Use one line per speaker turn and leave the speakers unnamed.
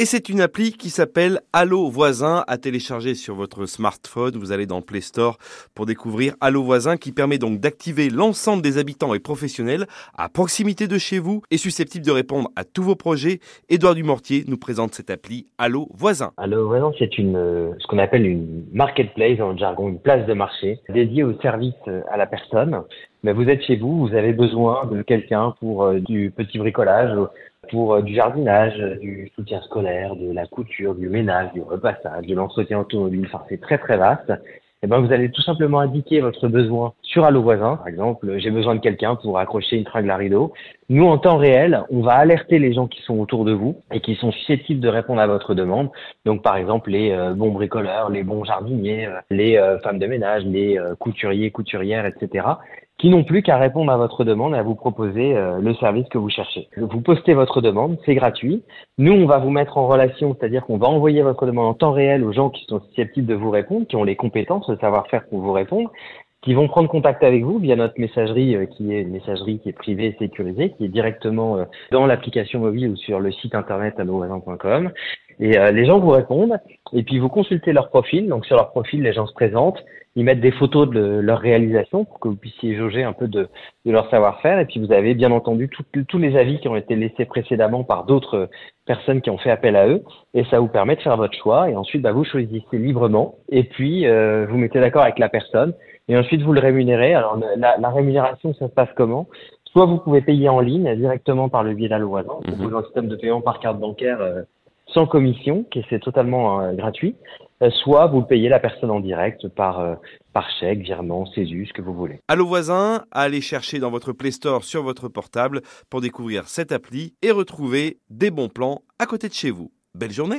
Et c'est une appli qui s'appelle Allo Voisin à télécharger sur votre smartphone. Vous allez dans Play Store pour découvrir Allo Voisin qui permet donc d'activer l'ensemble des habitants et professionnels à proximité de chez vous et susceptible de répondre à tous vos projets. Édouard Dumortier nous présente cette appli Allo Voisin.
Allo Voisin, c'est une, ce qu'on appelle une marketplace dans le jargon, une place de marché dédiée au service à la personne mais vous êtes chez vous, vous avez besoin de quelqu'un pour euh, du petit bricolage, pour euh, du jardinage, du soutien scolaire, de la couture, du ménage, du repassage, de l'entretien automobile. Enfin, c'est très très vaste. Et eh ben, vous allez tout simplement indiquer votre besoin sur Allo Voisin. Par exemple, j'ai besoin de quelqu'un pour accrocher une tringle à rideau. Nous, en temps réel, on va alerter les gens qui sont autour de vous et qui sont susceptibles de répondre à votre demande. Donc, par exemple, les euh, bons bricoleurs, les bons jardiniers, les femmes de ménage, les couturiers, couturières, etc qui n'ont plus qu'à répondre à votre demande et à vous proposer euh, le service que vous cherchez. Vous postez votre demande, c'est gratuit. Nous, on va vous mettre en relation, c'est-à-dire qu'on va envoyer votre demande en temps réel aux gens qui sont susceptibles de vous répondre, qui ont les compétences, le savoir-faire pour vous répondre, qui vont prendre contact avec vous via notre messagerie, euh, qui est une messagerie qui est privée et sécurisée, qui est directement euh, dans l'application mobile ou sur le site internet allovoisin.com. Et les gens vous répondent, et puis vous consultez leur profil. Donc sur leur profil, les gens se présentent, ils mettent des photos de leur réalisation pour que vous puissiez jauger un peu de, de leur savoir-faire. Et puis vous avez bien entendu tous les avis qui ont été laissés précédemment par d'autres personnes qui ont fait appel à eux. Et ça vous permet de faire votre choix. Et ensuite, bah, vous choisissez librement. Et puis euh, vous mettez d'accord avec la personne. Et ensuite, vous le rémunérez. Alors la, la rémunération, ça se passe comment? Soit vous pouvez payer en ligne directement par le biais de la loi, mmh. un système de paiement par carte bancaire euh, sans commission, qui c'est totalement euh, gratuit. Euh, soit vous payez la personne en direct par, euh, par chèque, virement, CESU, ce que vous voulez.
Allo voisin, allez chercher dans votre Play Store sur votre portable pour découvrir cette appli et retrouver des bons plans à côté de chez vous. Belle journée